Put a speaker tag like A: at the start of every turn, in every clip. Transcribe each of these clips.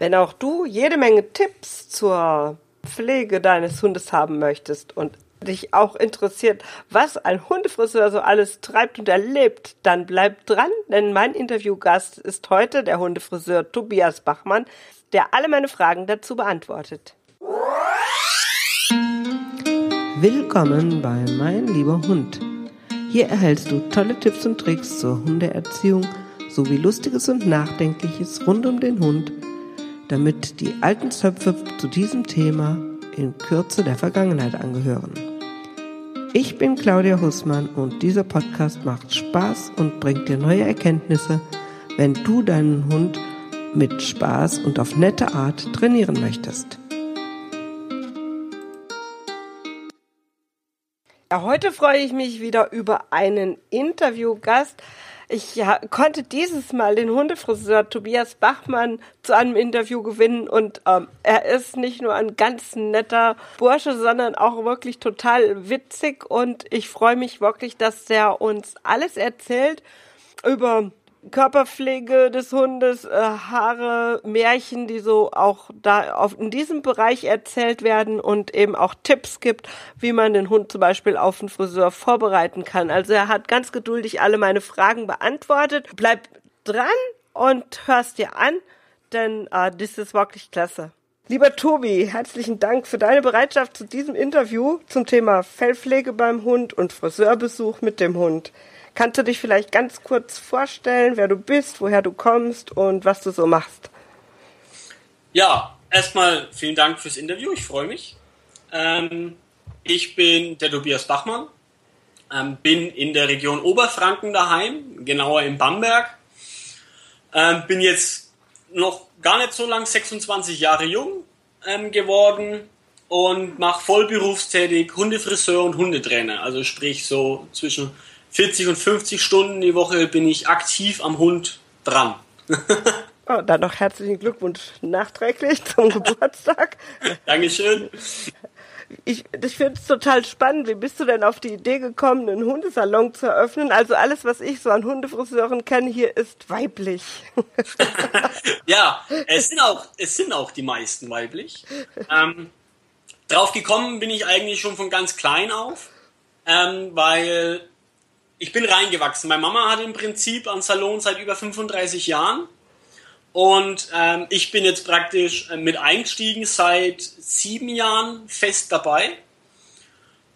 A: Wenn auch du jede Menge Tipps zur Pflege deines Hundes haben möchtest und dich auch interessiert, was ein Hundefriseur so alles treibt und erlebt, dann bleib dran, denn mein Interviewgast ist heute der Hundefriseur Tobias Bachmann, der alle meine Fragen dazu beantwortet. Willkommen bei Mein lieber Hund. Hier erhältst du tolle Tipps und Tricks zur Hundeerziehung sowie Lustiges und Nachdenkliches rund um den Hund, damit die alten Zöpfe zu diesem Thema in Kürze der Vergangenheit angehören. Ich bin Claudia Hussmann und dieser Podcast macht Spaß und bringt dir neue Erkenntnisse, wenn du deinen Hund mit Spaß und auf nette Art trainieren möchtest. Ja, heute freue ich mich wieder über einen Interviewgast. Ich ja, konnte dieses Mal den Hundefriseur Tobias Bachmann zu einem Interview gewinnen und ähm, er ist nicht nur ein ganz netter Bursche, sondern auch wirklich total witzig und ich freue mich wirklich, dass er uns alles erzählt über Körperpflege des Hundes, äh, Haare, Märchen, die so auch da auf, in diesem Bereich erzählt werden und eben auch Tipps gibt, wie man den Hund zum Beispiel auf den Friseur vorbereiten kann. Also er hat ganz geduldig alle meine Fragen beantwortet. Bleib dran und hörst dir an, denn äh, das ist wirklich klasse. Lieber Tobi, herzlichen Dank für deine Bereitschaft zu diesem Interview zum Thema Fellpflege beim Hund und Friseurbesuch mit dem Hund. Kannst du dich vielleicht ganz kurz vorstellen, wer du bist, woher du kommst und was du so machst?
B: Ja, erstmal vielen Dank fürs Interview, ich freue mich. Ähm, ich bin der Tobias Bachmann, ähm, bin in der Region Oberfranken daheim, genauer in Bamberg. Ähm, bin jetzt noch gar nicht so lang, 26 Jahre jung ähm, geworden und mache vollberufstätig Hundefriseur und Hundetrainer. Also sprich so zwischen 40 und 50 Stunden die Woche bin ich aktiv am Hund dran.
A: oh, dann noch herzlichen Glückwunsch nachträglich zum Geburtstag.
B: Dankeschön.
A: Ich, ich finde es total spannend. Wie bist du denn auf die Idee gekommen, einen Hundesalon zu eröffnen? Also alles, was ich so an Hundefriseuren kenne, hier ist weiblich.
B: ja, es sind auch, es sind auch die meisten weiblich. Ähm, drauf gekommen bin ich eigentlich schon von ganz klein auf, ähm, weil ich bin reingewachsen. Meine Mama hat im Prinzip einen Salon seit über 35 Jahren. Und ähm, ich bin jetzt praktisch äh, mit eingestiegen seit sieben Jahren fest dabei.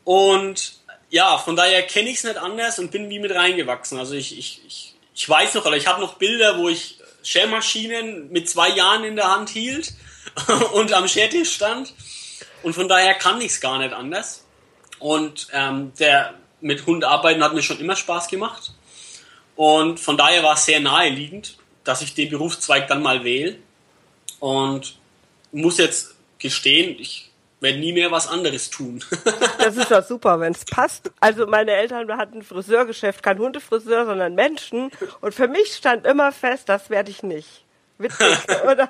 B: Und ja, von daher kenne ich es nicht anders und bin wie mit reingewachsen. Also ich, ich, ich, ich weiß noch, oder ich habe noch Bilder, wo ich Schermaschinen mit zwei Jahren in der Hand hielt und am Schertisch stand. Und von daher kann ich es gar nicht anders. Und ähm, der mit Hund arbeiten hat mir schon immer Spaß gemacht. Und von daher war es sehr naheliegend, dass ich den Berufszweig dann mal wähle. Und muss jetzt gestehen, ich werde nie mehr was anderes tun.
A: das ist doch super, wenn es passt. Also meine Eltern hatten ein Friseurgeschäft, kein Hundefriseur, sondern Menschen. Und für mich stand immer fest, das werde ich nicht. Witzig, oder?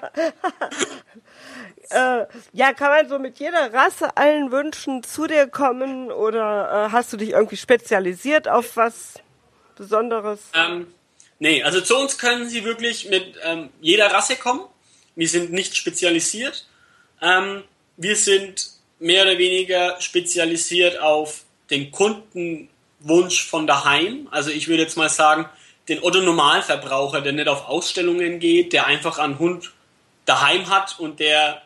A: Äh, ja, kann man so mit jeder Rasse allen Wünschen zu dir kommen oder äh, hast du dich irgendwie spezialisiert auf was Besonderes?
B: Ähm, nee, also zu uns können sie wirklich mit ähm, jeder Rasse kommen. Wir sind nicht spezialisiert. Ähm, wir sind mehr oder weniger spezialisiert auf den Kundenwunsch von daheim. Also ich würde jetzt mal sagen, den Otto Normalverbraucher, der nicht auf Ausstellungen geht, der einfach einen Hund daheim hat und der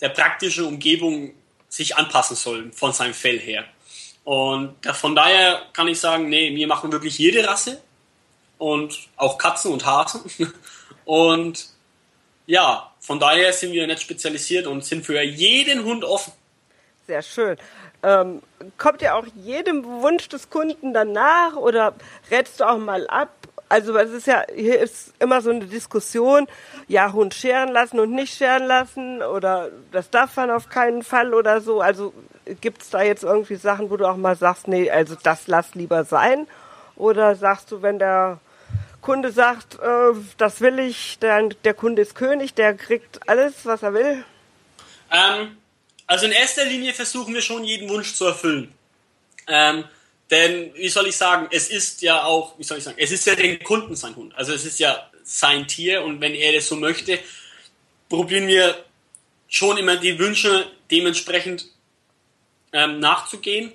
B: der praktischen Umgebung sich anpassen soll von seinem Fell her. Und von daher kann ich sagen, nee, wir machen wirklich jede Rasse und auch Katzen und Hasen. Und ja, von daher sind wir nicht spezialisiert und sind für jeden Hund offen.
A: Sehr schön. Ähm, kommt ja auch jedem Wunsch des Kunden danach oder rätst du auch mal ab? Also es ist ja, hier ist immer so eine Diskussion, ja, Hund scheren lassen und nicht scheren lassen oder das darf man auf keinen Fall oder so. Also gibt es da jetzt irgendwie Sachen, wo du auch mal sagst, nee, also das lass lieber sein? Oder sagst du, wenn der Kunde sagt, äh, das will ich, der, der Kunde ist König, der kriegt alles, was er will?
B: Ähm, also in erster Linie versuchen wir schon jeden Wunsch zu erfüllen. Ähm, denn, wie soll ich sagen, es ist ja auch, wie soll ich sagen, es ist ja den Kunden sein Hund. Also es ist ja sein Tier und wenn er das so möchte, probieren wir schon immer die Wünsche dementsprechend ähm, nachzugehen.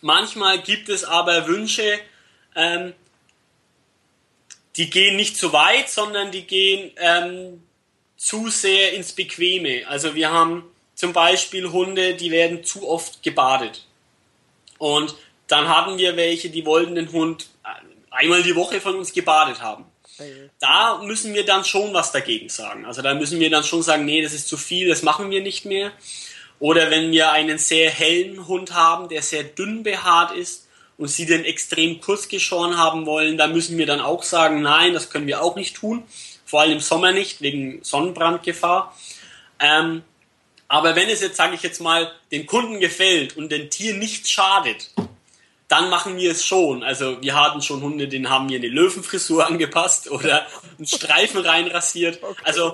B: Manchmal gibt es aber Wünsche, ähm, die gehen nicht zu weit, sondern die gehen ähm, zu sehr ins Bequeme. Also wir haben zum Beispiel Hunde, die werden zu oft gebadet. Und dann hatten wir welche, die wollten den Hund einmal die Woche von uns gebadet haben. Da müssen wir dann schon was dagegen sagen. Also da müssen wir dann schon sagen, nee, das ist zu viel, das machen wir nicht mehr. Oder wenn wir einen sehr hellen Hund haben, der sehr dünn behaart ist und sie den extrem kurz geschoren haben wollen, da müssen wir dann auch sagen, nein, das können wir auch nicht tun. Vor allem im Sommer nicht, wegen Sonnenbrandgefahr. Ähm, aber wenn es jetzt, sage ich jetzt mal, dem Kunden gefällt und dem Tier nichts schadet, dann machen wir es schon. Also wir hatten schon Hunde, denen haben wir eine Löwenfrisur angepasst oder einen Streifen reinrasiert, okay. also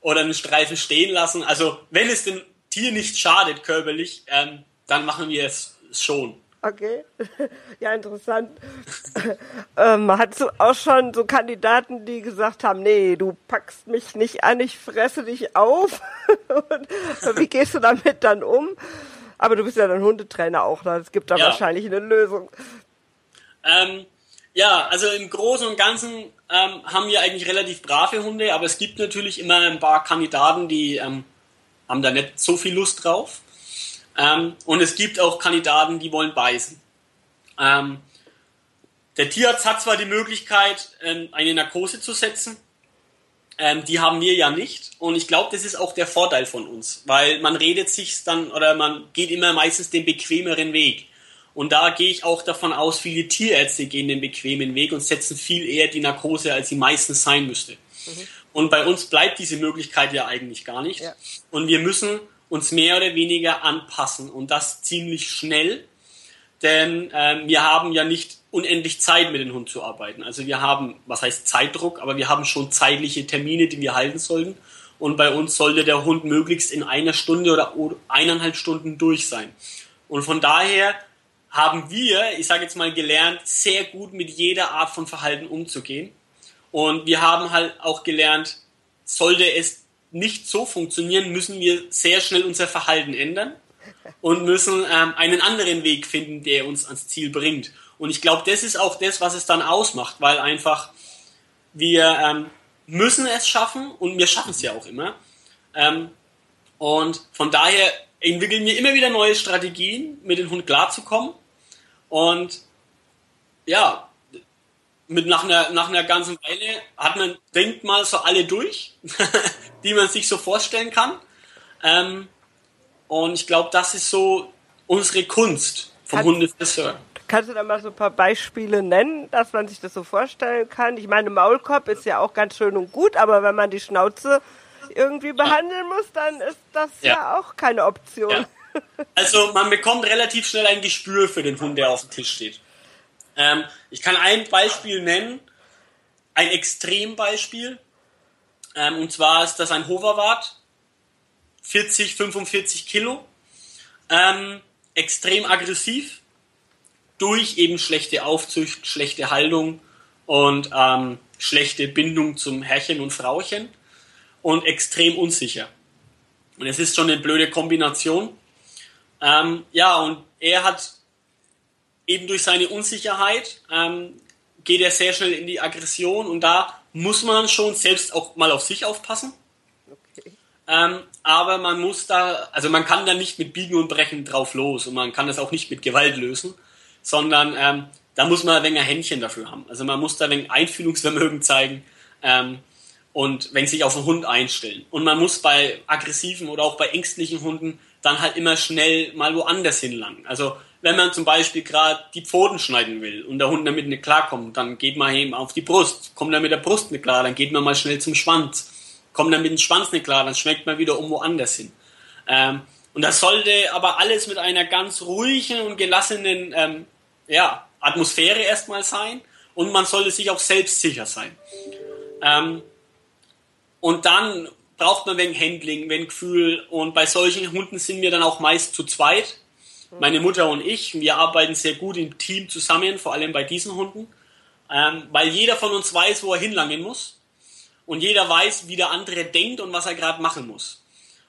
B: oder einen Streifen stehen lassen. Also wenn es dem Tier nicht schadet körperlich, ähm, dann machen wir es schon.
A: Okay, ja interessant. ähm, hast du auch schon so Kandidaten, die gesagt haben, nee, du packst mich nicht an, ich fresse dich auf? Und wie gehst du damit dann um? Aber du bist ja dann Hundetrainer auch, ne? es gibt da ja. wahrscheinlich eine Lösung.
B: Ähm, ja, also im Großen und Ganzen ähm, haben wir eigentlich relativ brave Hunde, aber es gibt natürlich immer ein paar Kandidaten, die ähm, haben da nicht so viel Lust drauf. Ähm, und es gibt auch Kandidaten, die wollen beißen. Ähm, der Tierarzt hat zwar die Möglichkeit, ähm, eine Narkose zu setzen, ähm, die haben wir ja nicht. Und ich glaube, das ist auch der Vorteil von uns, weil man redet sich dann oder man geht immer meistens den bequemeren Weg. Und da gehe ich auch davon aus, viele Tierärzte gehen den bequemen Weg und setzen viel eher die Narkose, als sie meistens sein müsste. Mhm. Und bei uns bleibt diese Möglichkeit ja eigentlich gar nicht. Ja. Und wir müssen uns mehr oder weniger anpassen und das ziemlich schnell, denn ähm, wir haben ja nicht unendlich Zeit mit dem Hund zu arbeiten. Also wir haben, was heißt Zeitdruck, aber wir haben schon zeitliche Termine, die wir halten sollten. Und bei uns sollte der Hund möglichst in einer Stunde oder eineinhalb Stunden durch sein. Und von daher haben wir, ich sage jetzt mal, gelernt, sehr gut mit jeder Art von Verhalten umzugehen. Und wir haben halt auch gelernt, sollte es nicht so funktionieren, müssen wir sehr schnell unser Verhalten ändern und müssen ähm, einen anderen Weg finden, der uns ans Ziel bringt. Und ich glaube, das ist auch das, was es dann ausmacht, weil einfach wir ähm, müssen es schaffen und wir schaffen es ja auch immer. Ähm, und von daher entwickeln wir immer wieder neue Strategien, mit dem Hund klarzukommen. Und ja, mit nach einer, nach einer ganzen Weile hat man, denkt mal so alle durch, die man sich so vorstellen kann. Ähm, und ich glaube, das ist so unsere Kunst vom Hundefriseur.
A: Kannst du da mal so ein paar Beispiele nennen, dass man sich das so vorstellen kann? Ich meine, Maulkorb ist ja auch ganz schön und gut, aber wenn man die Schnauze irgendwie behandeln muss, dann ist das ja, ja auch keine Option. Ja.
B: Also man bekommt relativ schnell ein Gespür für den Hund, der auf dem Tisch steht. Ähm, ich kann ein Beispiel nennen, ein Extrembeispiel. Ähm, und zwar ist das ein Hoverwart, 40, 45 Kilo, ähm, extrem aggressiv, durch eben schlechte Aufzucht, schlechte Haltung und ähm, schlechte Bindung zum Herrchen und Frauchen und extrem unsicher. Und es ist schon eine blöde Kombination. Ähm, ja, und er hat eben durch seine Unsicherheit ähm, geht er sehr schnell in die Aggression und da muss man schon selbst auch mal auf sich aufpassen. Ähm, aber man muss da, also man kann da nicht mit Biegen und Brechen drauf los und man kann das auch nicht mit Gewalt lösen sondern ähm, da muss man ein wenig ein Händchen dafür haben. Also man muss da ein wenig Einfühlungsvermögen zeigen ähm, und wenn sich auf den Hund einstellen. Und man muss bei aggressiven oder auch bei ängstlichen Hunden dann halt immer schnell mal woanders hinlangen. Also wenn man zum Beispiel gerade die Pfoten schneiden will und der Hund damit nicht klarkommt, dann geht man eben auf die Brust. Kommt er mit der Brust nicht klar, dann geht man mal schnell zum Schwanz. Kommt er mit dem Schwanz nicht klar, dann schmeckt man wieder um woanders hin. Ähm, und das sollte aber alles mit einer ganz ruhigen und gelassenen ähm, ja, Atmosphäre erstmal sein und man sollte sich auch selbstsicher sein. Ähm, und dann braucht man wenn Handling, wenn Gefühl und bei solchen Hunden sind wir dann auch meist zu zweit. Meine Mutter und ich, wir arbeiten sehr gut im Team zusammen, vor allem bei diesen Hunden, ähm, weil jeder von uns weiß, wo er hinlangen muss. Und jeder weiß, wie der andere denkt und was er gerade machen muss.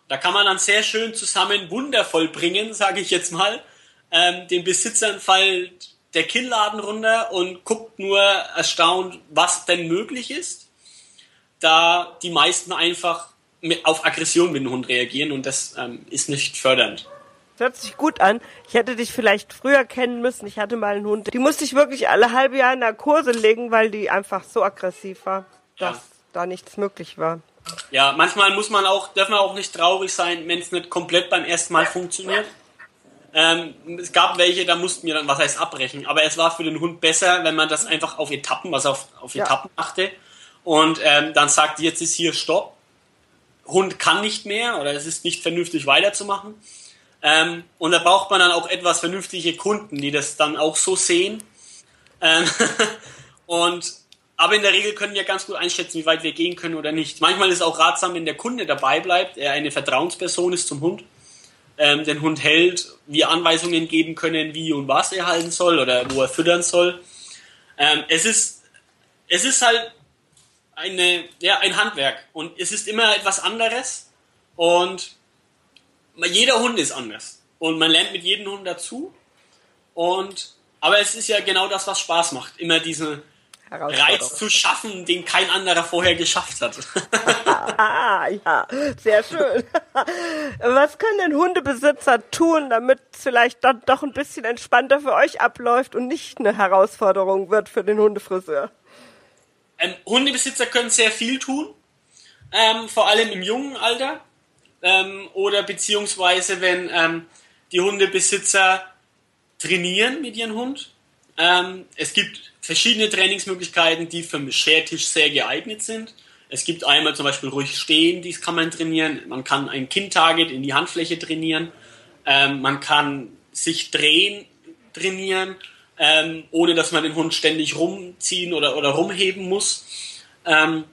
B: Da kann man dann sehr schön zusammen wundervoll bringen, sage ich jetzt mal. Ähm, den Besitzern fällt der Killladen runter und guckt nur erstaunt, was denn möglich ist, da die meisten einfach auf Aggression mit dem Hund reagieren und das ähm, ist nicht fördernd.
A: Das hört sich gut an. Ich hätte dich vielleicht früher kennen müssen. Ich hatte mal einen Hund. Die musste ich wirklich alle halbe Jahre in Narkose legen, weil die einfach so aggressiv war, dass ja. Da nichts möglich war.
B: Ja, manchmal muss man auch, darf man auch nicht traurig sein, wenn es nicht komplett beim ersten Mal funktioniert. Ähm, es gab welche, da mussten wir dann, was heißt abbrechen, aber es war für den Hund besser, wenn man das einfach auf Etappen, was auf, auf Etappen ja. machte und ähm, dann sagt, jetzt ist hier Stopp. Hund kann nicht mehr oder es ist nicht vernünftig weiterzumachen. Ähm, und da braucht man dann auch etwas vernünftige Kunden, die das dann auch so sehen. Ähm, und aber in der Regel können wir ganz gut einschätzen, wie weit wir gehen können oder nicht. Manchmal ist es auch ratsam, wenn der Kunde dabei bleibt, er eine Vertrauensperson ist zum Hund, ähm, den Hund hält, wir Anweisungen geben können, wie und was er halten soll oder wo er füttern soll. Ähm, es ist, es ist halt eine, ja, ein Handwerk und es ist immer etwas anderes und jeder Hund ist anders und man lernt mit jedem Hund dazu und aber es ist ja genau das, was Spaß macht, immer diesen Reiz zu schaffen, den kein anderer vorher geschafft hat.
A: ah, ja, sehr schön. Was können denn Hundebesitzer tun, damit es vielleicht dann doch ein bisschen entspannter für euch abläuft und nicht eine Herausforderung wird für den Hundefriseur?
B: Ähm, Hundebesitzer können sehr viel tun, ähm, vor allem im jungen Alter ähm, oder beziehungsweise wenn ähm, die Hundebesitzer trainieren mit ihrem Hund. Ähm, es gibt verschiedene Trainingsmöglichkeiten, die für den Schertisch sehr geeignet sind. Es gibt einmal zum Beispiel ruhig stehen, dies kann man trainieren. Man kann ein Kind-Target in die Handfläche trainieren. Ähm, man kann sich drehen trainieren, ähm, ohne dass man den Hund ständig rumziehen oder, oder rumheben muss. Ähm,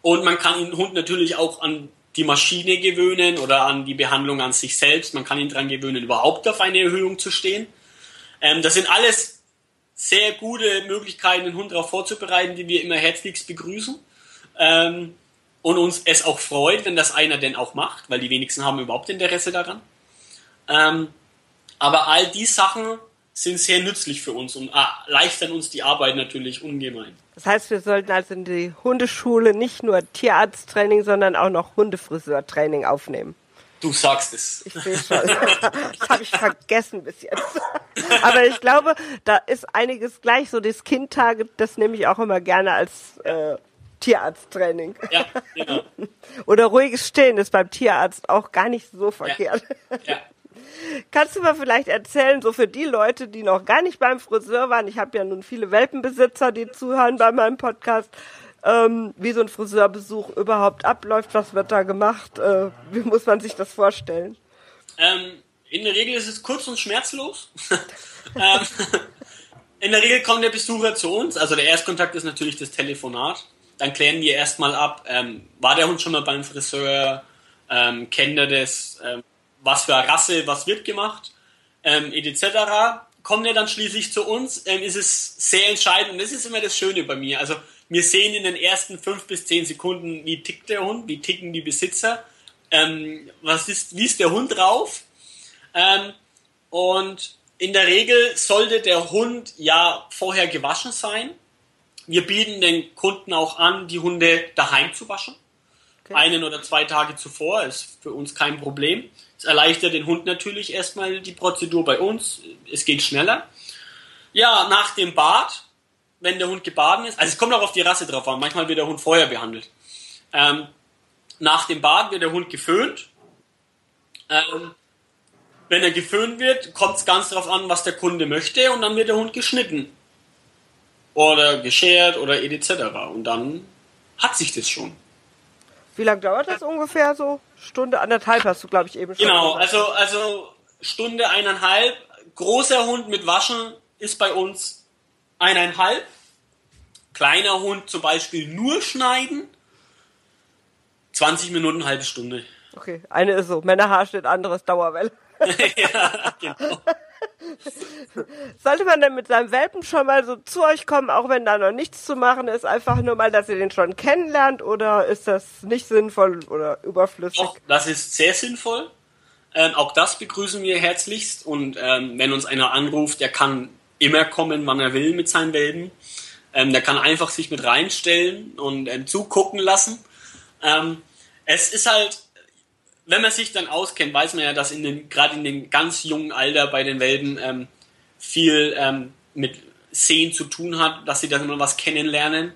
B: und man kann den Hund natürlich auch an die Maschine gewöhnen oder an die Behandlung an sich selbst. Man kann ihn daran gewöhnen, überhaupt auf eine Erhöhung zu stehen. Ähm, das sind alles sehr gute Möglichkeiten, den Hund darauf vorzubereiten, die wir immer herzlichst begrüßen. Ähm, und uns es auch freut, wenn das einer denn auch macht, weil die wenigsten haben überhaupt Interesse daran. Ähm, aber all die Sachen sind sehr nützlich für uns und erleichtern uns die Arbeit natürlich ungemein.
A: Das heißt, wir sollten also in die Hundeschule nicht nur Tierarzttraining, sondern auch noch Hundefriseurtraining aufnehmen.
B: Du sagst es.
A: Ich sehe schon. Das habe ich vergessen bis jetzt. Aber ich glaube, da ist einiges gleich. So das Kindtage, das nehme ich auch immer gerne als äh, Tierarzttraining. Ja, genau. Oder ruhiges Stehen ist beim Tierarzt auch gar nicht so verkehrt. Ja. ja. Kannst du mal vielleicht erzählen, so für die Leute, die noch gar nicht beim Friseur waren, ich habe ja nun viele Welpenbesitzer, die zuhören bei meinem Podcast, ähm, wie so ein Friseurbesuch überhaupt abläuft, was wird da gemacht, äh, wie muss man sich das vorstellen?
B: Ähm, in der Regel ist es kurz und schmerzlos. ähm, in der Regel kommt der Besucher zu uns, also der Erstkontakt ist natürlich das Telefonat. Dann klären wir erstmal ab, ähm, war der Hund schon mal beim Friseur, ähm, kennt er das, ähm, was für eine Rasse, was wird gemacht, ähm, etc. Kommt er dann schließlich zu uns, ähm, ist es sehr entscheidend und das ist immer das Schöne bei mir. Also wir sehen in den ersten fünf bis zehn Sekunden, wie tickt der Hund, wie ticken die Besitzer, ähm, was ist, wie ist der Hund drauf. Ähm, und in der Regel sollte der Hund ja vorher gewaschen sein. Wir bieten den Kunden auch an, die Hunde daheim zu waschen. Okay. Einen oder zwei Tage zuvor ist für uns kein Problem. Es erleichtert den Hund natürlich erstmal die Prozedur bei uns. Es geht schneller. Ja, nach dem Bad wenn der Hund gebaden ist. Also es kommt auch auf die Rasse drauf an. Manchmal wird der Hund vorher behandelt. Ähm, nach dem Bad wird der Hund geföhnt. Ähm, wenn er geföhnt wird, kommt es ganz darauf an, was der Kunde möchte und dann wird der Hund geschnitten. Oder geschert oder etc. Und dann hat sich das schon.
A: Wie lange dauert das ungefähr so? Stunde, anderthalb hast du, glaube ich, eben
B: schon Genau, gesagt. also, also Stunde, eineinhalb. Großer Hund mit Waschen ist bei uns eineinhalb. Kleiner Hund zum Beispiel nur schneiden. 20 Minuten, halbe Stunde.
A: Okay, eine ist so, Männerhaar steht, anderes Dauerwelle. ja, genau. Sollte man denn mit seinem Welpen schon mal so zu euch kommen, auch wenn da noch nichts zu machen ist, einfach nur mal, dass ihr den schon kennenlernt oder ist das nicht sinnvoll oder überflüssig?
B: Doch, das ist sehr sinnvoll. Ähm, auch das begrüßen wir herzlichst und ähm, wenn uns einer anruft, der kann immer kommen, wann er will mit seinen Welpen. Ähm, der kann einfach sich mit reinstellen und ähm, zugucken lassen. Ähm, es ist halt wenn man sich dann auskennt, weiß man ja, dass in den, gerade in dem ganz jungen Alter bei den Welpen ähm, viel ähm, mit Sehen zu tun hat, dass sie dann mal was kennenlernen.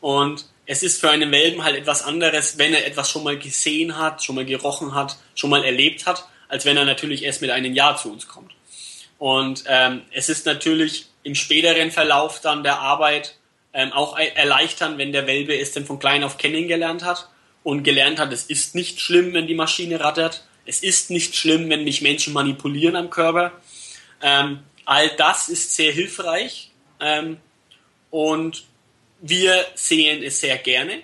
B: Und es ist für einen Welpen halt etwas anderes, wenn er etwas schon mal gesehen hat, schon mal gerochen hat, schon mal erlebt hat, als wenn er natürlich erst mit einem Jahr zu uns kommt. Und ähm, es ist natürlich im späteren Verlauf dann der Arbeit ähm, auch erleichtern, wenn der Welpe es denn von klein auf kennengelernt hat und gelernt hat, es ist nicht schlimm, wenn die Maschine rattert. Es ist nicht schlimm, wenn mich Menschen manipulieren am Körper. Ähm, all das ist sehr hilfreich ähm, und wir sehen es sehr gerne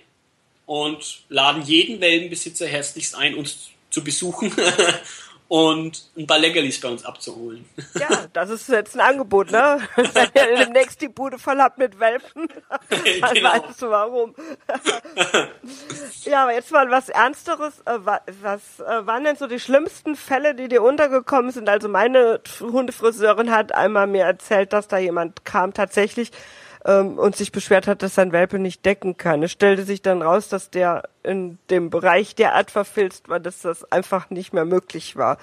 B: und laden jeden Welpenbesitzer herzlichst ein, uns zu besuchen und ein paar Leckerlis bei uns abzuholen.
A: Ja, das ist jetzt ein Angebot, ne? Wenn ihr demnächst die Bude voll habt mit Welpen, dann genau. weißt du warum. ja, aber jetzt mal was Ernsteres. Äh, was äh, waren denn so die schlimmsten Fälle, die dir untergekommen sind? Also meine Hundefriseurin hat einmal mir erzählt, dass da jemand kam tatsächlich, ähm, und sich beschwert hat, dass sein Welpe nicht decken kann. Es stellte sich dann raus, dass der in dem Bereich derart verfilzt war, dass das einfach nicht mehr möglich war.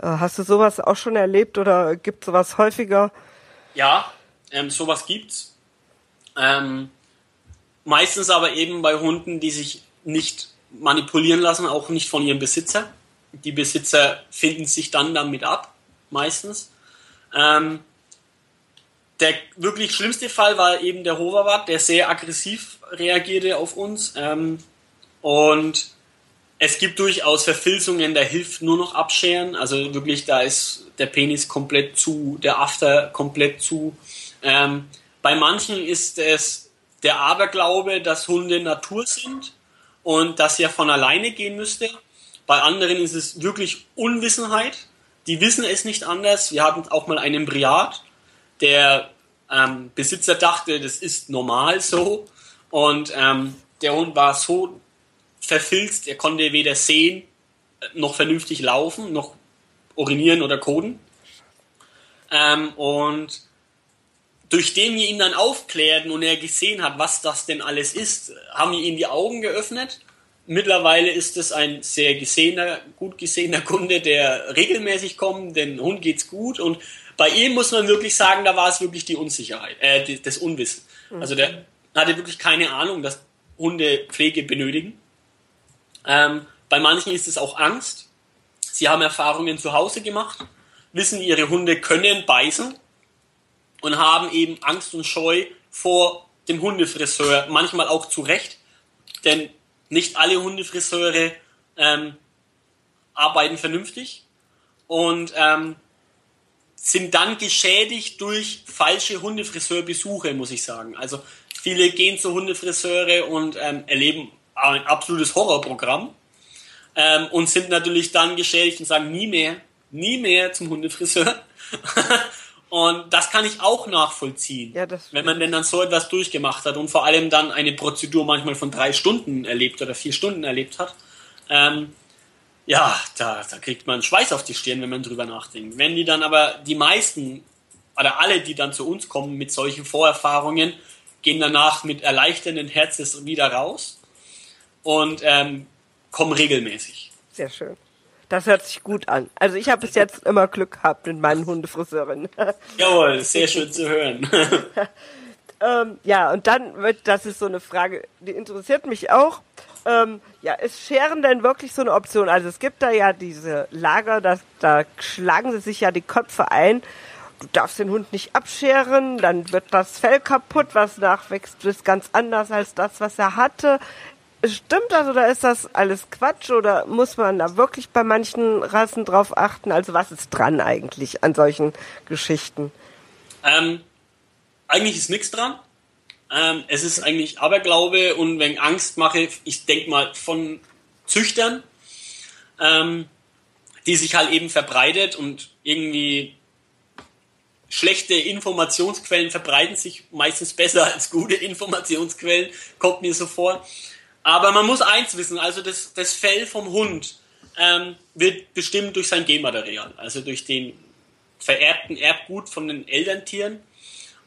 A: Äh, hast du sowas auch schon erlebt oder gibt sowas häufiger?
B: Ja, ähm, sowas gibt's. Ähm, meistens aber eben bei Hunden, die sich nicht manipulieren lassen, auch nicht von ihrem Besitzer. Die Besitzer finden sich dann damit ab, meistens. Ähm, der wirklich schlimmste Fall war eben der Hoverwart, der sehr aggressiv reagierte auf uns. Ähm, und es gibt durchaus Verfilzungen, da hilft nur noch abscheren. Also wirklich, da ist der Penis komplett zu, der After komplett zu. Ähm, bei manchen ist es der Aberglaube, dass Hunde Natur sind und dass er von alleine gehen müsste. Bei anderen ist es wirklich Unwissenheit. Die wissen es nicht anders. Wir hatten auch mal einen Briat, der ähm, Besitzer dachte, das ist normal so. Und ähm, der Hund war so verfilzt, er konnte weder sehen, äh, noch vernünftig laufen, noch urinieren oder koden. Ähm, und durch den wir ihn dann aufklärten und er gesehen hat, was das denn alles ist, haben wir ihm die Augen geöffnet. Mittlerweile ist es ein sehr gesehener, gut gesehener Kunde, der regelmäßig kommt, den Hund geht's gut und bei ihm muss man wirklich sagen, da war es wirklich die Unsicherheit, äh, das Unwissen. Mhm. Also der hatte wirklich keine Ahnung, dass Hunde Pflege benötigen. Ähm, bei manchen ist es auch Angst. Sie haben Erfahrungen zu Hause gemacht, wissen, ihre Hunde können beißen und haben eben Angst und Scheu vor dem Hundefriseur, manchmal auch zu Recht, denn nicht alle Hundefriseure ähm, arbeiten vernünftig und ähm, sind dann geschädigt durch falsche Hundefriseurbesuche, muss ich sagen. Also viele gehen zu Hundefriseure und ähm, erleben ein absolutes Horrorprogramm ähm, und sind natürlich dann geschädigt und sagen, nie mehr, nie mehr zum Hundefriseur. und das kann ich auch nachvollziehen, ja, wenn man denn dann so etwas durchgemacht hat und vor allem dann eine Prozedur manchmal von drei Stunden erlebt oder vier Stunden erlebt hat. Ähm, ja, da, da kriegt man Schweiß auf die Stirn, wenn man drüber nachdenkt. Wenn die dann aber, die meisten oder alle, die dann zu uns kommen mit solchen Vorerfahrungen, gehen danach mit erleichternden Herzens wieder raus und ähm, kommen regelmäßig.
A: Sehr schön. Das hört sich gut an. Also ich habe bis jetzt immer Glück gehabt mit meinen Hundefriseurinnen.
B: Jawohl, sehr schön zu hören.
A: ähm, ja, und dann wird, das ist so eine Frage, die interessiert mich auch. Ähm, ja, ist Scheren denn wirklich so eine Option? Also es gibt da ja diese Lager, da, da schlagen sie sich ja die Köpfe ein. Du darfst den Hund nicht abscheren, dann wird das Fell kaputt, was nachwächst, ist ganz anders als das, was er hatte. Stimmt das oder ist das alles Quatsch oder muss man da wirklich bei manchen Rassen drauf achten? Also was ist dran eigentlich an solchen Geschichten?
B: Ähm, eigentlich ist nichts dran. Ähm, es ist eigentlich Aberglaube und wenn Angst mache, ich denke mal von Züchtern. ähm, die sich halt eben verbreitet und irgendwie schlechte Informationsquellen verbreiten sich meistens besser als gute Informationsquellen, kommt mir so vor. Aber man muss eins wissen, also das, das Fell vom Hund ähm, wird bestimmt durch sein Genmaterial, also durch den vererbten Erbgut von den Elterntieren.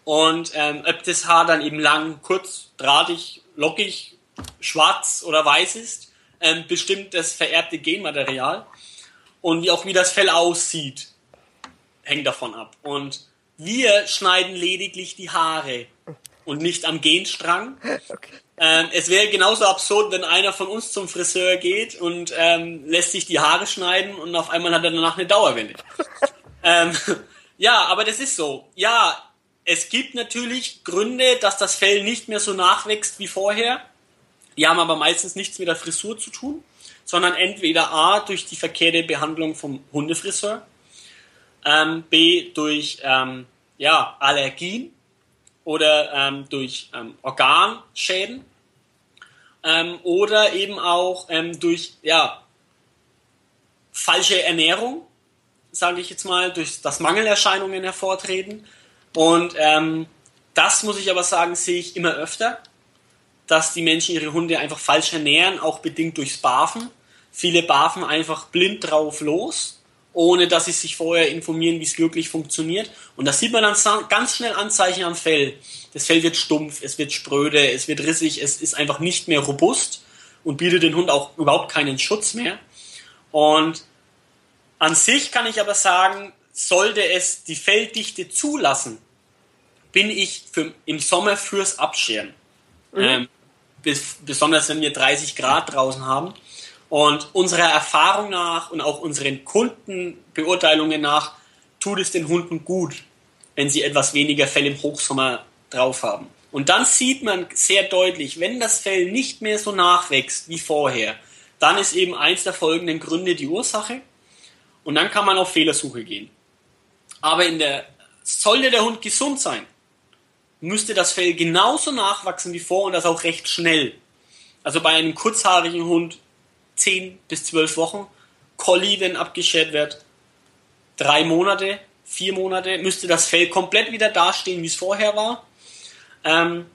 B: Und ähm, ob das Haar dann eben lang, kurz, drahtig, lockig, schwarz oder weiß ist, ähm, bestimmt das vererbte Genmaterial. Und wie auch wie das Fell aussieht, hängt davon ab. Und wir schneiden lediglich die Haare und nicht am Genstrang. Okay. Ähm, es wäre genauso absurd, wenn einer von uns zum Friseur geht und ähm, lässt sich die Haare schneiden und auf einmal hat er danach eine Dauerwelle. ähm, ja, aber das ist so. Ja, es gibt natürlich Gründe, dass das Fell nicht mehr so nachwächst wie vorher. Die haben aber meistens nichts mit der Frisur zu tun, sondern entweder A durch die verkehrte Behandlung vom Hundefriseur ähm, B durch ähm, ja, Allergien oder ähm, durch ähm, Organschäden ähm, oder eben auch ähm, durch ja, falsche Ernährung, sage ich jetzt mal, durch das Mangelerscheinungen hervortreten. Und das muss ich aber sagen, sehe ich immer öfter, dass die Menschen ihre Hunde einfach falsch ernähren, auch bedingt durchs Barfen. Viele barfen einfach blind drauf los ohne dass sie sich vorher informieren, wie es wirklich funktioniert. Und das sieht man dann ganz schnell Anzeichen am Fell. Das Fell wird stumpf, es wird spröde, es wird rissig, es ist einfach nicht mehr robust und bietet den Hund auch überhaupt keinen Schutz mehr. Und an sich kann ich aber sagen, sollte es die Felldichte zulassen, bin ich für, im Sommer fürs Abscheren. Mhm. Ähm, bis, besonders wenn wir 30 Grad draußen haben. Und unserer Erfahrung nach und auch unseren Kundenbeurteilungen nach tut es den Hunden gut, wenn sie etwas weniger Fell im Hochsommer drauf haben. Und dann sieht man sehr deutlich, wenn das Fell nicht mehr so nachwächst wie vorher, dann ist eben eins der folgenden Gründe die Ursache. Und dann kann man auf Fehlersuche gehen. Aber in der, sollte der Hund gesund sein, müsste das Fell genauso nachwachsen wie vor und das auch recht schnell. Also bei einem kurzhaarigen Hund 10 bis 12 Wochen. Collie, wenn abgeschert wird, drei Monate, vier Monate, müsste das Fell komplett wieder dastehen, wie es vorher war. Ähm,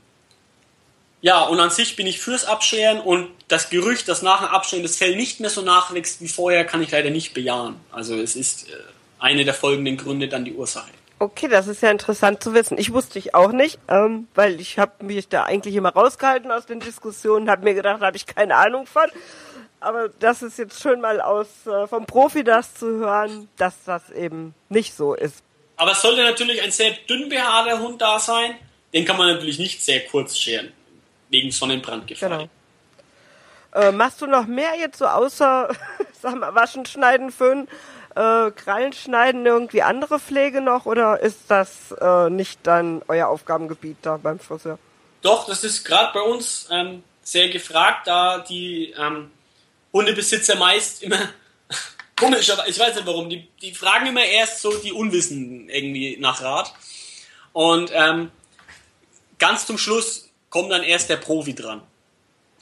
B: ja, und an sich bin ich fürs Abscheren und das Gerücht, dass nach dem Abscheren das Fell nicht mehr so nachwächst wie vorher, kann ich leider nicht bejahen. Also es ist äh, eine der folgenden Gründe dann die Ursache.
A: Okay, das ist ja interessant zu wissen. Ich wusste ich auch nicht, ähm, weil ich habe mich da eigentlich immer rausgehalten aus den Diskussionen, habe mir gedacht, da habe ich keine Ahnung von. Aber das ist jetzt schön mal aus äh, vom Profi das zu hören, dass das eben nicht so ist.
B: Aber es sollte natürlich ein sehr dünn behaarter Hund da sein. Den kann man natürlich nicht sehr kurz scheren, wegen Sonnenbrandgefahr. Genau.
A: Äh, machst du noch mehr jetzt so außer, sag mal, Waschen, Schneiden, Föhn, äh, Krallen schneiden, irgendwie andere Pflege noch oder ist das äh, nicht dann euer Aufgabengebiet da beim Friseur?
B: Doch, das ist gerade bei uns ähm, sehr gefragt, da die ähm, Hundebesitzer meist immer komisch, aber ich weiß nicht warum. Die, die fragen immer erst so die Unwissenden irgendwie nach Rat. Und ähm, ganz zum Schluss kommt dann erst der Profi dran.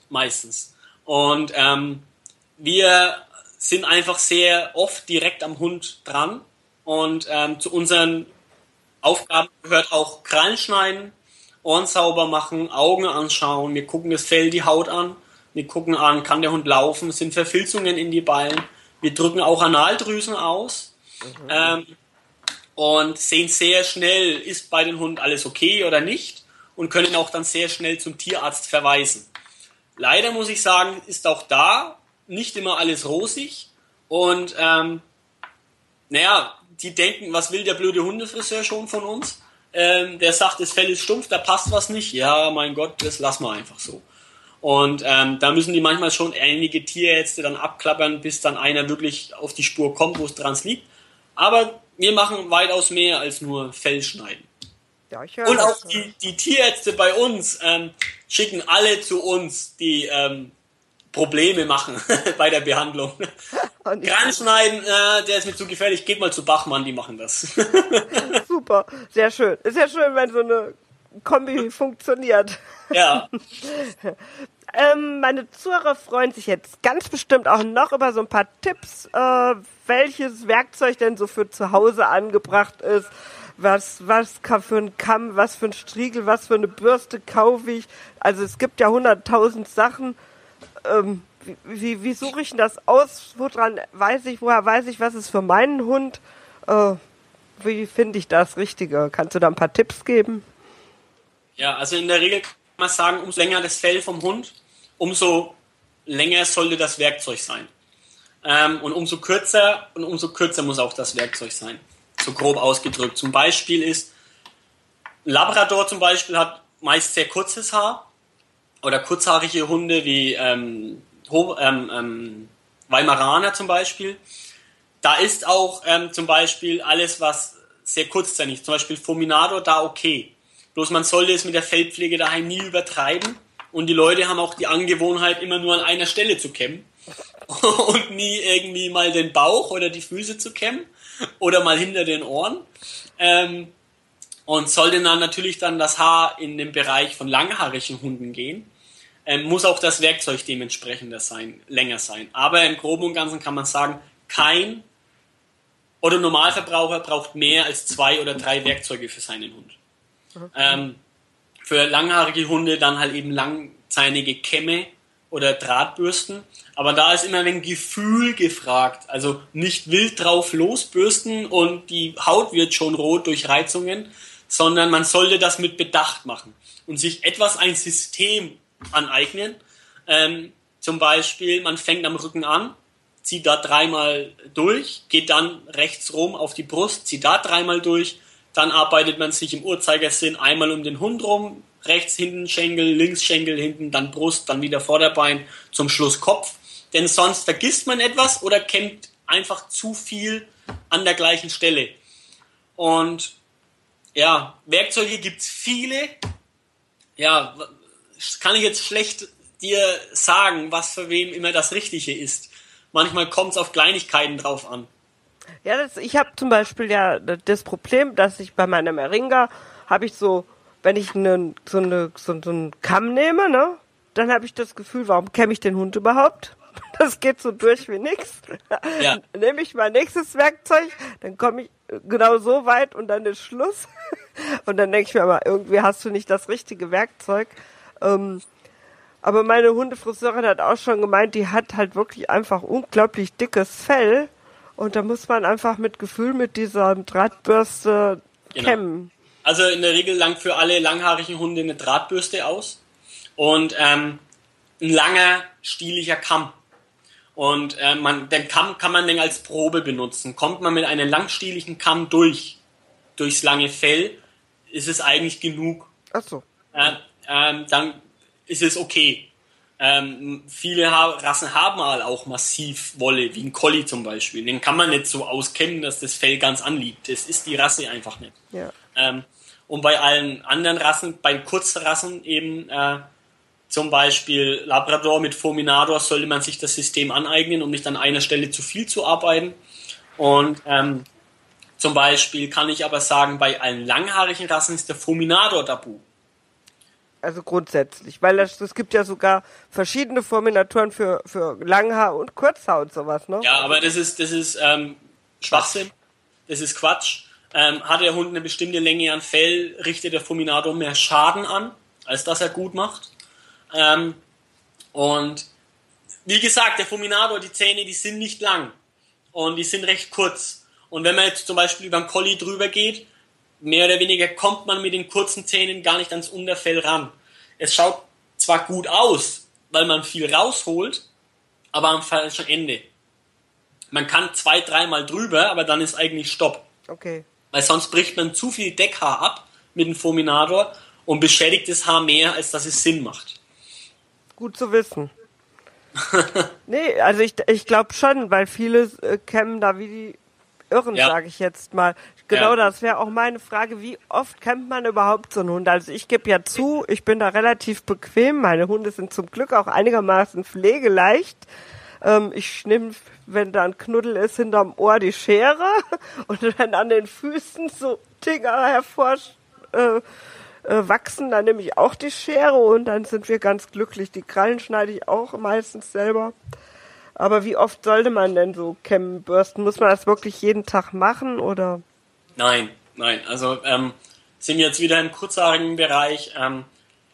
B: Meistens. Und ähm, wir sind einfach sehr oft direkt am Hund dran. Und ähm, zu unseren Aufgaben gehört auch Krallen schneiden, Ohren sauber machen, Augen anschauen. Wir gucken das Fell, die Haut an wir gucken an, kann der Hund laufen, sind Verfilzungen in die Ballen. Wir drücken auch Analdrüsen aus mhm. ähm, und sehen sehr schnell, ist bei den Hunden alles okay oder nicht und können auch dann sehr schnell zum Tierarzt verweisen. Leider muss ich sagen, ist auch da nicht immer alles rosig und ähm, naja, die denken, was will der blöde Hundefriseur schon von uns? Ähm, der sagt, das Fell ist stumpf, da passt was nicht. Ja, mein Gott, das lassen wir einfach so. Und ähm, da müssen die manchmal schon einige Tierärzte dann abklappern, bis dann einer wirklich auf die Spur kommt, wo es dran liegt. Aber wir machen weitaus mehr als nur Fellschneiden. Ja, ich höre Und auch die, die Tierärzte bei uns ähm, schicken alle zu uns, die ähm, Probleme machen bei der Behandlung. Kranschneiden, äh, der ist mir zu gefährlich, geht mal zu Bachmann, die machen das.
A: Super, sehr schön. Ist ja schön, wenn so eine Kombi funktioniert.
B: Ja.
A: ähm, meine Zuhörer freuen sich jetzt ganz bestimmt auch noch über so ein paar Tipps, äh, welches Werkzeug denn so für zu Hause angebracht ist. Was, was für ein Kamm, was für ein Striegel, was für eine Bürste kaufe ich. Also es gibt ja hunderttausend Sachen. Ähm, wie, wie, wie suche ich denn das aus? Woran weiß ich, woher weiß ich, was ist für meinen Hund? Äh, wie finde ich das Richtige? Kannst du da ein paar Tipps geben?
B: Ja, also in der Regel kann man sagen, umso länger das Fell vom Hund, umso länger sollte das Werkzeug sein. Ähm, und umso kürzer und umso kürzer muss auch das Werkzeug sein. So grob ausgedrückt. Zum Beispiel ist Labrador zum Beispiel hat meist sehr kurzes Haar oder kurzhaarige Hunde wie ähm, ähm, ähm, Weimaraner zum Beispiel. Da ist auch ähm, zum Beispiel alles, was sehr kurzzeitig, zum Beispiel Fulminator, da okay. Bloß man sollte es mit der Fellpflege daheim nie übertreiben. Und die Leute haben auch die Angewohnheit, immer nur an einer Stelle zu kämmen. und nie irgendwie mal den Bauch oder die Füße zu kämmen. Oder mal hinter den Ohren. Ähm, und sollte dann natürlich dann das Haar in den Bereich von langhaarigen Hunden gehen, ähm, muss auch das Werkzeug dementsprechend sein, länger sein. Aber im Groben und Ganzen kann man sagen, kein oder Normalverbraucher braucht mehr als zwei oder drei Werkzeuge für seinen Hund. Ähm, für langhaarige Hunde dann halt eben langzeinige Kämme oder Drahtbürsten. Aber da ist immer ein Gefühl gefragt. Also nicht wild drauf losbürsten und die Haut wird schon rot durch Reizungen, sondern man sollte das mit Bedacht machen und sich etwas ein System aneignen. Ähm, zum Beispiel, man fängt am Rücken an, zieht da dreimal durch, geht dann rechts rum auf die Brust, zieht da dreimal durch, dann arbeitet man sich im Uhrzeigersinn einmal um den Hund rum, rechts hinten Schenkel, links Schenkel hinten, dann Brust, dann wieder Vorderbein, zum Schluss Kopf. Denn sonst vergisst man etwas oder kämmt einfach zu viel an der gleichen Stelle. Und ja, Werkzeuge gibt's viele. Ja, kann ich jetzt schlecht dir sagen, was für wem immer das Richtige ist. Manchmal kommt es auf Kleinigkeiten drauf an.
A: Ja, das, ich habe zum Beispiel ja das Problem, dass ich bei meinem Eringa habe ich so, wenn ich ne, so, eine, so, so einen Kamm nehme, ne, dann habe ich das Gefühl, warum kämme ich den Hund überhaupt? Das geht so durch wie nix. Ja. Nehme ich mein nächstes Werkzeug, dann komme ich genau so weit und dann ist Schluss. Und dann denke ich mir aber, irgendwie hast du nicht das richtige Werkzeug. Ähm, aber meine Hundefriseurin hat auch schon gemeint, die hat halt wirklich einfach unglaublich dickes Fell. Und da muss man einfach mit Gefühl mit dieser Drahtbürste genau. kämmen.
B: Also in der Regel lang für alle langhaarigen Hunde eine Drahtbürste aus. Und ähm, ein langer, stieliger Kamm. Und äh, man, den Kamm kann man dann als Probe benutzen. Kommt man mit einem langstieligen Kamm durch, durchs lange Fell, ist es eigentlich genug.
A: Ach so.
B: Äh, ähm, dann ist es okay. Ähm, viele ha Rassen haben mal auch massiv Wolle, wie ein Collie zum Beispiel. Den kann man nicht so auskennen, dass das Fell ganz anliegt. Das ist die Rasse einfach nicht.
A: Ja.
B: Ähm, und bei allen anderen Rassen, bei Kurzrassen eben, äh, zum Beispiel Labrador mit Fulminator, sollte man sich das System aneignen, um nicht an einer Stelle zu viel zu arbeiten. Und ähm, zum Beispiel kann ich aber sagen, bei allen langhaarigen Rassen ist der Fulminator tabu.
A: Also grundsätzlich, weil es, es gibt ja sogar verschiedene Forminaturen für, für Langhaar und Kurzhaar und sowas, ne?
B: Ja, aber das ist, das ist ähm, Schwachsinn. Das ist Quatsch. Ähm, hat der Hund eine bestimmte Länge an Fell, richtet der Fulminator mehr Schaden an, als dass er gut macht. Ähm, und wie gesagt, der Fulminator, die Zähne, die sind nicht lang und die sind recht kurz. Und wenn man jetzt zum Beispiel über einen Collie drüber geht, mehr oder weniger kommt man mit den kurzen Zähnen gar nicht ans Unterfell ran. Es schaut zwar gut aus, weil man viel rausholt, aber am falschen Ende. Man kann zwei, dreimal drüber, aber dann ist eigentlich Stopp.
A: Okay.
B: Weil sonst bricht man zu viel Deckhaar ab mit dem Fulminator und beschädigt das Haar mehr, als dass es Sinn macht.
A: Gut zu wissen. nee, also ich, ich glaube schon, weil viele äh, kämmen da wie die Irren, ja. sage ich jetzt mal. Genau, ja. das wäre auch meine Frage, wie oft kennt man überhaupt so einen Hund? Also ich gebe ja zu, ich bin da relativ bequem. Meine Hunde sind zum Glück auch einigermaßen pflegeleicht. Ähm, ich nehme, wenn da ein Knuddel ist, hinterm Ohr die Schere und wenn an den Füßen so Dinger hervor äh, äh, wachsen dann nämlich auch die Schere und dann sind wir ganz glücklich. Die Krallen schneide ich auch meistens selber. Aber wie oft sollte man denn so Kämmen bürsten? Muss man das wirklich jeden Tag machen oder?
B: Nein, nein. Also ähm, sind wir jetzt wieder im kurzhaarigen Bereich. Ähm,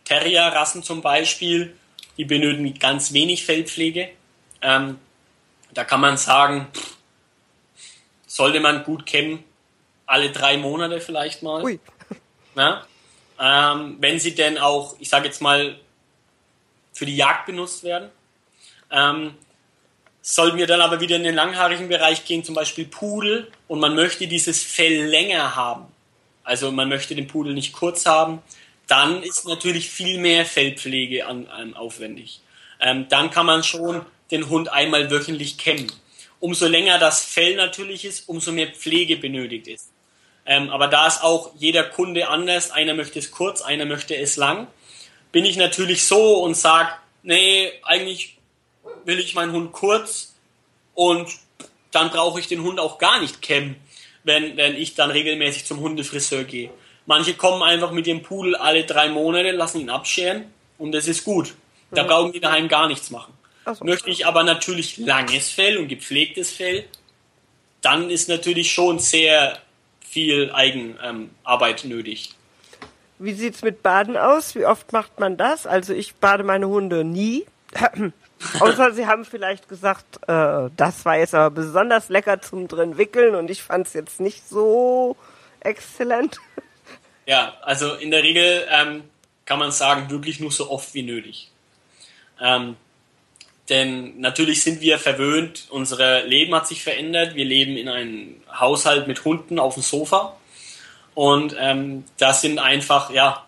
B: Terrier-Rassen zum Beispiel, die benötigen ganz wenig Fellpflege. Ähm, da kann man sagen, sollte man gut kämmen, alle drei Monate vielleicht mal. Ui. Na? Ähm, wenn sie denn auch, ich sage jetzt mal, für die Jagd benutzt werden. Ähm, sollten wir dann aber wieder in den langhaarigen Bereich gehen, zum Beispiel Pudel, und man möchte dieses Fell länger haben, also man möchte den Pudel nicht kurz haben, dann ist natürlich viel mehr Fellpflege an, an aufwendig. Ähm, dann kann man schon den Hund einmal wöchentlich kämmen. Umso länger das Fell natürlich ist, umso mehr Pflege benötigt ist. Ähm, aber da ist auch jeder Kunde anders. Einer möchte es kurz, einer möchte es lang. Bin ich natürlich so und sage, nee, eigentlich will ich meinen Hund kurz und dann brauche ich den Hund auch gar nicht kämmen, wenn, wenn ich dann regelmäßig zum Hundefriseur gehe. Manche kommen einfach mit dem Pudel alle drei Monate, lassen ihn abscheren und das ist gut. Da mhm. brauchen die daheim gar nichts machen. So. Möchte ich aber natürlich langes Fell und gepflegtes Fell, dann ist natürlich schon sehr viel Eigenarbeit ähm, nötig.
A: Wie sieht's mit Baden aus? Wie oft macht man das? Also ich bade meine Hunde nie. Außer sie haben vielleicht gesagt, äh, das war jetzt aber besonders lecker zum drin wickeln und ich fand es jetzt nicht so exzellent.
B: Ja, also in der Regel ähm, kann man sagen, wirklich nur so oft wie nötig. Ähm, denn natürlich sind wir verwöhnt, unser Leben hat sich verändert. Wir leben in einem Haushalt mit Hunden auf dem Sofa. Und ähm, das sind einfach, ja,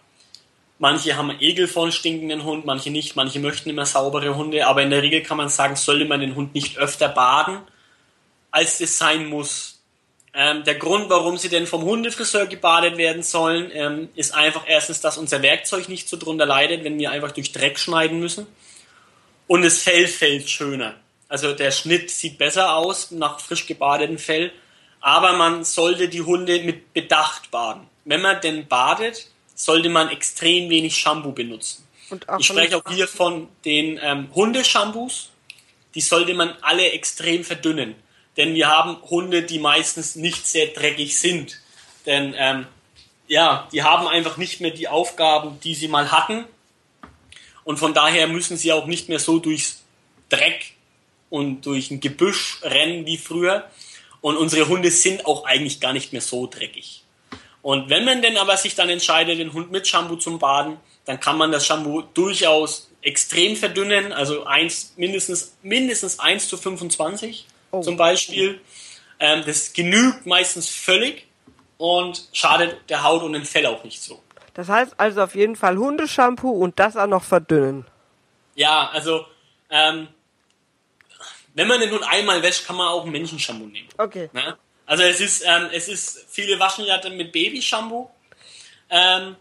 B: manche haben Egel von stinkenden Hund, manche nicht, manche möchten immer saubere Hunde. Aber in der Regel kann man sagen, sollte man den Hund nicht öfter baden, als es sein muss. Ähm, der Grund, warum sie denn vom Hundefriseur gebadet werden sollen, ähm, ist einfach erstens, dass unser Werkzeug nicht so drunter leidet, wenn wir einfach durch Dreck schneiden müssen und das Fell fällt schöner. Also der Schnitt sieht besser aus nach frisch gebadetem Fell, aber man sollte die Hunde mit Bedacht baden. Wenn man denn badet, sollte man extrem wenig Shampoo benutzen. ich spreche auch hier von den ähm, Hundeshampoos. Die sollte man alle extrem verdünnen. Denn wir haben Hunde, die meistens nicht sehr dreckig sind. Denn ähm, ja, die haben einfach nicht mehr die Aufgaben, die sie mal hatten und von daher müssen sie auch nicht mehr so durchs Dreck und durch ein Gebüsch rennen wie früher. Und unsere Hunde sind auch eigentlich gar nicht mehr so dreckig. Und wenn man denn aber sich dann entscheidet, den Hund mit Shampoo zum Baden, dann kann man das Shampoo durchaus extrem verdünnen, also eins, mindestens, mindestens 1 zu 25 oh. zum Beispiel. Ähm, das genügt meistens völlig und schadet der Haut und dem Fell auch nicht so.
A: Das heißt also auf jeden Fall Hundeshampoo und das auch noch verdünnen.
B: Ja, also ähm, wenn man den Hund einmal wäscht, kann man auch ein Menschenshampoo nehmen.
A: Okay.
B: Ne? Also es ist, ähm, es ist, viele waschen ja dann mit Babyshampoo. Ähm,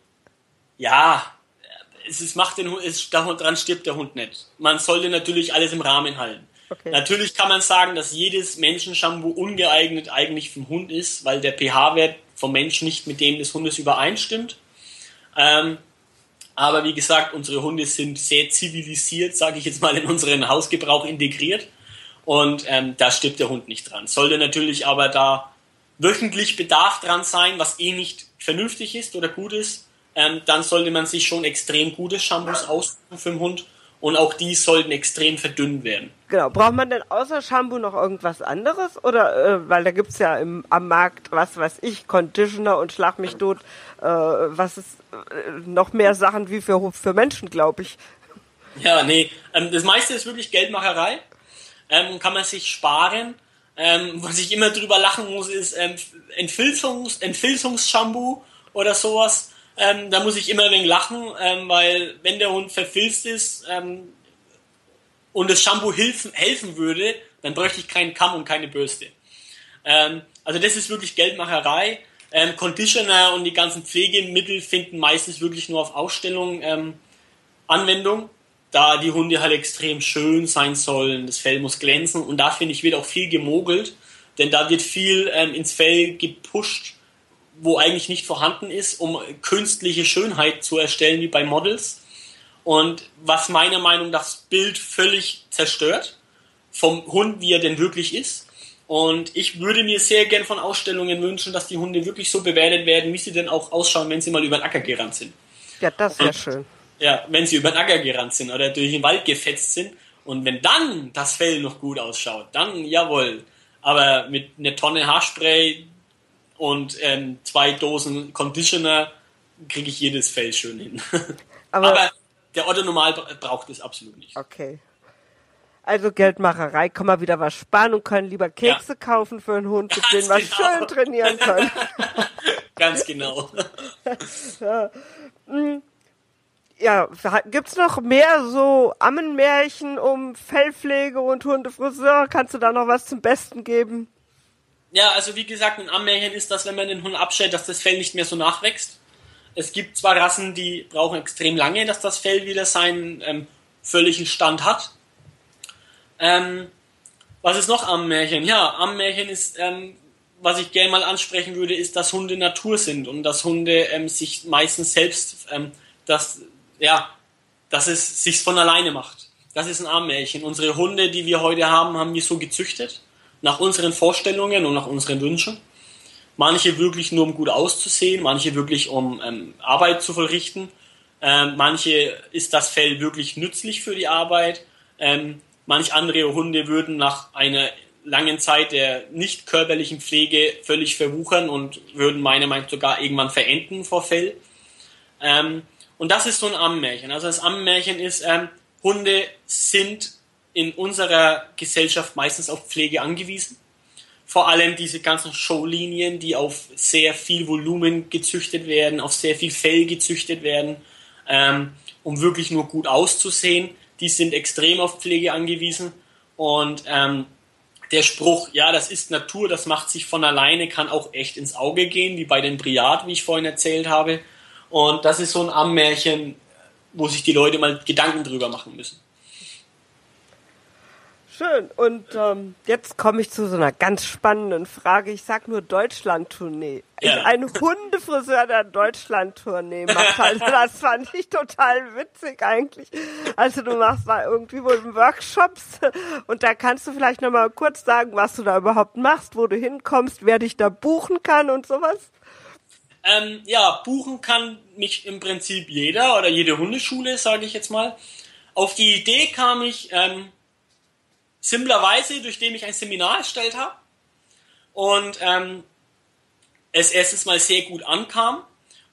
B: ja, es ist, macht den Hund, es, daran stirbt der Hund nicht. Man sollte natürlich alles im Rahmen halten. Okay. Natürlich kann man sagen, dass jedes Menschenshampoo ungeeignet eigentlich für den Hund ist, weil der pH-Wert vom Mensch nicht mit dem des Hundes übereinstimmt. Ähm, aber wie gesagt, unsere Hunde sind sehr zivilisiert, sage ich jetzt mal, in unseren Hausgebrauch integriert. Und ähm, da stirbt der Hund nicht dran. Sollte natürlich aber da wöchentlich Bedarf dran sein, was eh nicht vernünftig ist oder gut ist, ähm, dann sollte man sich schon extrem gute Shampoos aussuchen für den Hund und auch die sollten extrem verdünnt werden.
A: Genau. Braucht man denn außer Shampoo noch irgendwas anderes? Oder, äh, weil da gibt's ja im, am Markt, was weiß ich, Conditioner und Schlag mich tot, äh, was ist äh, noch mehr Sachen wie für, für Menschen, glaube ich.
B: Ja, nee. Ähm, das meiste ist wirklich Geldmacherei. Ähm, kann man sich sparen. Ähm, was ich immer drüber lachen muss, ist ähm, Entfilzungs, Entfilzungsshampoo oder sowas ähm, da muss ich immer ein wenig lachen, ähm, weil wenn der Hund verfilzt ist ähm, und das Shampoo helfen, helfen würde, dann bräuchte ich keinen Kamm und keine Bürste. Ähm, also das ist wirklich Geldmacherei. Conditioner und die ganzen Pflegemittel finden meistens wirklich nur auf Ausstellungen Anwendung, da die Hunde halt extrem schön sein sollen, das Fell muss glänzen und da finde ich wird auch viel gemogelt, denn da wird viel ins Fell gepusht wo eigentlich nicht vorhanden ist, um künstliche Schönheit zu erstellen wie bei Models. Und was meiner Meinung nach das Bild völlig zerstört vom Hund, wie er denn wirklich ist. Und ich würde mir sehr gern von Ausstellungen wünschen, dass die Hunde wirklich so bewertet werden, wie sie denn auch ausschauen, wenn sie mal über den Acker gerannt sind.
A: Ja, das wäre schön.
B: Ja, wenn sie über den Acker gerannt sind oder durch den Wald gefetzt sind. Und wenn dann das Fell noch gut ausschaut, dann jawohl. Aber mit einer Tonne Haarspray und ähm, zwei Dosen Conditioner kriege ich jedes Fell schön hin. Aber, Aber der Otto Normal braucht es absolut nicht.
A: Okay. Also Geldmacherei, kann man wieder was sparen und können lieber Kekse ja. kaufen für einen Hund, mit dem wir genau. schön trainieren können.
B: Ganz genau.
A: ja. Gibt's noch mehr so Ammenmärchen um Fellpflege und Hundefriseur? Kannst du da noch was zum Besten geben?
B: Ja, also wie gesagt, ein Ammärchen ist, dass wenn man den Hund abstellt, dass das Fell nicht mehr so nachwächst. Es gibt zwar Rassen, die brauchen extrem lange, dass das Fell wieder seinen ähm, völligen Stand hat. Ähm, was ist noch am Märchen? Ja, am Märchen ist, ähm, was ich gerne mal ansprechen würde, ist, dass Hunde Natur sind und dass Hunde ähm, sich meistens selbst, ähm, dass, ja, dass es sich von alleine macht. Das ist ein Armmärchen. Unsere Hunde, die wir heute haben, haben wir so gezüchtet, nach unseren Vorstellungen und nach unseren Wünschen. Manche wirklich nur, um gut auszusehen, manche wirklich, um ähm, Arbeit zu vollrichten. Ähm, manche ist das Fell wirklich nützlich für die Arbeit. Ähm, Manch andere Hunde würden nach einer langen Zeit der nicht körperlichen Pflege völlig verwuchern und würden meiner Meinung nach sogar irgendwann verenden vor Fell. Ähm, und das ist so ein Ammenmärchen. Also das Ammenmärchen ist, ähm, Hunde sind in unserer Gesellschaft meistens auf Pflege angewiesen. Vor allem diese ganzen Showlinien, die auf sehr viel Volumen gezüchtet werden, auf sehr viel Fell gezüchtet werden, ähm, um wirklich nur gut auszusehen die sind extrem auf Pflege angewiesen. Und ähm, der Spruch, ja, das ist Natur, das macht sich von alleine, kann auch echt ins Auge gehen, wie bei den Briat, wie ich vorhin erzählt habe. Und das ist so ein Ammärchen, wo sich die Leute mal Gedanken drüber machen müssen.
A: Schön. Und ähm, jetzt komme ich zu so einer ganz spannenden Frage. Ich sag nur Deutschland-Tournee. Ja. Ein Hundefriseur, der Deutschland-Tournee macht. Also das fand ich total witzig eigentlich. Also du machst da irgendwie wohl Workshops und da kannst du vielleicht noch mal kurz sagen, was du da überhaupt machst, wo du hinkommst, wer dich da buchen kann und sowas.
B: Ähm, ja, buchen kann mich im Prinzip jeder oder jede Hundeschule, sage ich jetzt mal. Auf die Idee kam ich ähm, simplerweise, durch den ich ein Seminar erstellt habe und ähm, es erstes Mal sehr gut ankam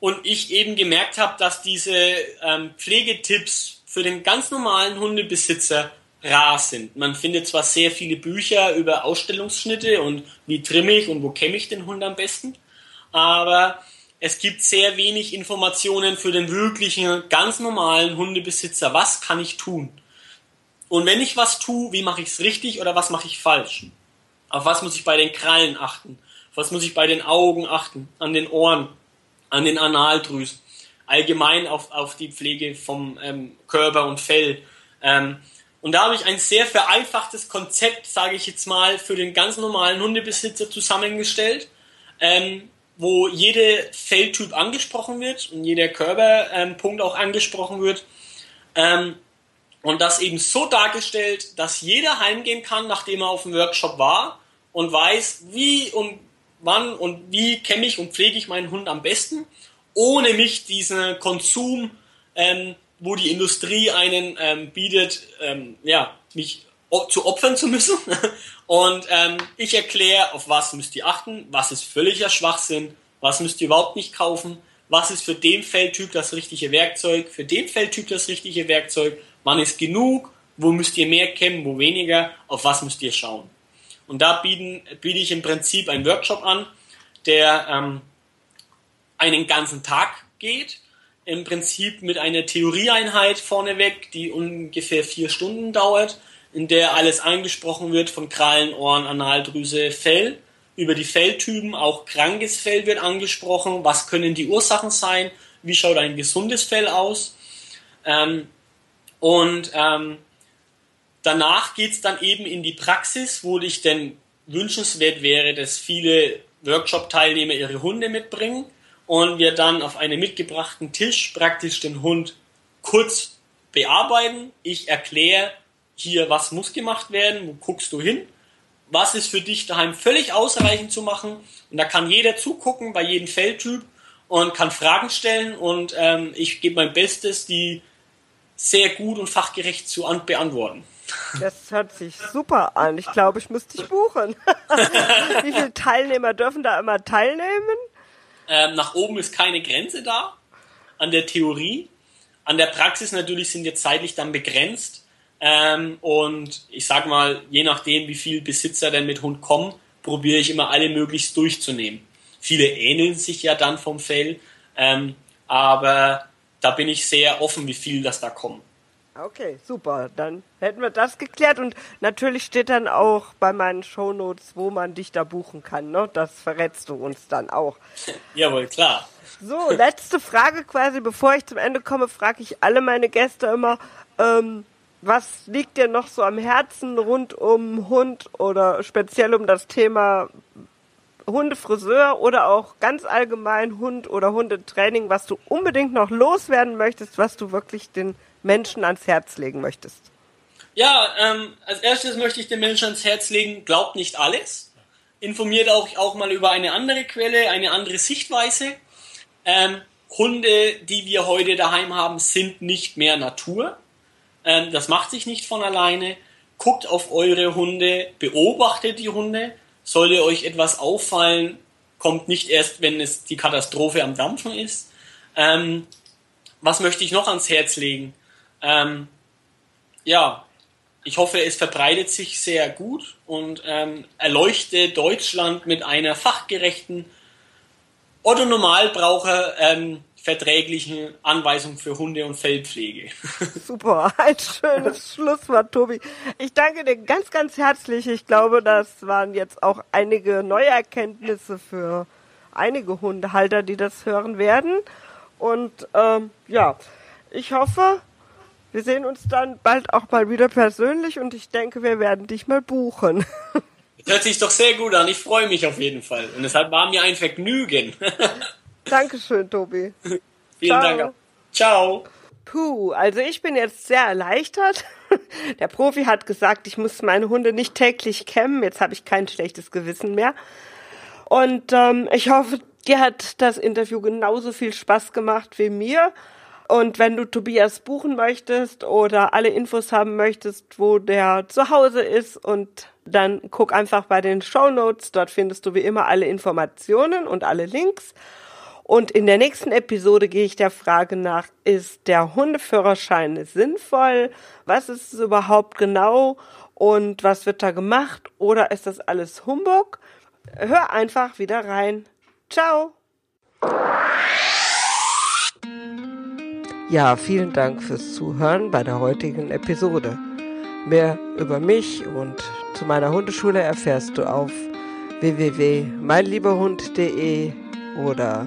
B: und ich eben gemerkt habe, dass diese ähm, Pflegetipps für den ganz normalen Hundebesitzer rar sind. Man findet zwar sehr viele Bücher über Ausstellungsschnitte und wie trimme ich und wo kämme ich den Hund am besten, aber es gibt sehr wenig Informationen für den wirklichen, ganz normalen Hundebesitzer. Was kann ich tun? Und wenn ich was tue, wie mache ich es richtig oder was mache ich falsch? Auf was muss ich bei den Krallen achten? Auf was muss ich bei den Augen achten? An den Ohren? An den Analdrüsen? Allgemein auf, auf die Pflege vom ähm, Körper und Fell. Ähm, und da habe ich ein sehr vereinfachtes Konzept, sage ich jetzt mal, für den ganz normalen Hundebesitzer zusammengestellt, ähm, wo jede Felltyp angesprochen wird und jeder Körperpunkt auch angesprochen wird. Ähm, und das eben so dargestellt, dass jeder heimgehen kann, nachdem er auf dem Workshop war und weiß, wie und wann und wie kenne ich und pflege ich meinen Hund am besten, ohne mich diesen Konsum, ähm, wo die Industrie einen ähm, bietet, ähm, ja, mich zu opfern zu müssen. Und ähm, ich erkläre, auf was müsst ihr achten, was ist völliger Schwachsinn, was müsst ihr überhaupt nicht kaufen, was ist für den Feldtyp das richtige Werkzeug, für den Feldtyp das richtige Werkzeug wann ist genug, wo müsst ihr mehr kämmen, wo weniger, auf was müsst ihr schauen. Und da bieten, biete ich im Prinzip einen Workshop an, der ähm, einen ganzen Tag geht, im Prinzip mit einer Theorieeinheit vorneweg, die ungefähr vier Stunden dauert, in der alles angesprochen wird von Krallen, Ohren, Analdrüse, Fell. Über die Felltypen, auch krankes Fell wird angesprochen. Was können die Ursachen sein? Wie schaut ein gesundes Fell aus? Ähm, und ähm, danach es dann eben in die Praxis, wo ich denn wünschenswert wäre, dass viele Workshop-Teilnehmer ihre Hunde mitbringen und wir dann auf einem mitgebrachten Tisch praktisch den Hund kurz bearbeiten. Ich erkläre hier, was muss gemacht werden, wo guckst du hin, was ist für dich daheim völlig ausreichend zu machen. Und da kann jeder zugucken bei jedem Feldtyp und kann Fragen stellen und ähm, ich gebe mein Bestes, die sehr gut und fachgerecht zu beantworten.
A: Das hört sich super an. Ich glaube, ich muss dich buchen. Wie viele Teilnehmer dürfen da immer teilnehmen?
B: Ähm, nach oben ist keine Grenze da an der Theorie. An der Praxis natürlich sind wir zeitlich dann begrenzt. Ähm, und ich sag mal, je nachdem, wie viele Besitzer denn mit Hund kommen, probiere ich immer alle möglichst durchzunehmen. Viele ähneln sich ja dann vom Fell, ähm, aber da bin ich sehr offen, wie viel das da kommen.
A: Okay, super. Dann hätten wir das geklärt und natürlich steht dann auch bei meinen Shownotes, wo man dich da buchen kann. Ne? Das verrätst du uns dann auch.
B: Jawohl, klar.
A: So, letzte Frage quasi, bevor ich zum Ende komme, frage ich alle meine Gäste immer, ähm, was liegt dir noch so am Herzen rund um Hund oder speziell um das Thema Hundefriseur oder auch ganz allgemein Hund oder Hundetraining, was du unbedingt noch loswerden möchtest, was du wirklich den Menschen ans Herz legen möchtest?
B: Ja, ähm, als erstes möchte ich den Menschen ans Herz legen, glaubt nicht alles. Informiert auch, auch mal über eine andere Quelle, eine andere Sichtweise. Ähm, Hunde, die wir heute daheim haben, sind nicht mehr Natur. Ähm, das macht sich nicht von alleine. Guckt auf eure Hunde, beobachtet die Hunde. Sollte euch etwas auffallen, kommt nicht erst, wenn es die Katastrophe am Dampfen ist. Ähm, was möchte ich noch ans Herz legen? Ähm, ja, ich hoffe, es verbreitet sich sehr gut und ähm, erleuchte Deutschland mit einer fachgerechten Otto Normalbraucher ähm, verträglichen Anweisung für Hunde- und Fellpflege.
A: Super, ein schönes Schlusswort, Tobi. Ich danke dir ganz, ganz herzlich. Ich glaube, das waren jetzt auch einige neue Erkenntnisse für einige Hundehalter, die das hören werden. Und ähm, ja, ich hoffe, wir sehen uns dann bald auch mal wieder persönlich und ich denke, wir werden dich mal buchen.
B: hört sich doch sehr gut an. Ich freue mich auf jeden Fall. Und deshalb war mir ein Vergnügen.
A: Dankeschön, Tobi.
B: Vielen Ciao. Dank. Ciao.
A: Puh, also ich bin jetzt sehr erleichtert. Der Profi hat gesagt, ich muss meine Hunde nicht täglich kämmen. Jetzt habe ich kein schlechtes Gewissen mehr. Und ähm, ich hoffe, dir hat das Interview genauso viel Spaß gemacht wie mir. Und wenn du Tobias buchen möchtest oder alle Infos haben möchtest, wo der zu Hause ist und dann guck einfach bei den Show Notes. Dort findest du wie immer alle Informationen und alle Links. Und in der nächsten Episode gehe ich der Frage nach, ist der Hundeführerschein sinnvoll? Was ist es überhaupt genau? Und was wird da gemacht? Oder ist das alles Humbug? Hör einfach wieder rein. Ciao! Ja, vielen Dank fürs Zuhören bei der heutigen Episode. Mehr über mich und zu meiner Hundeschule erfährst du auf www.meinlieberhund.de oder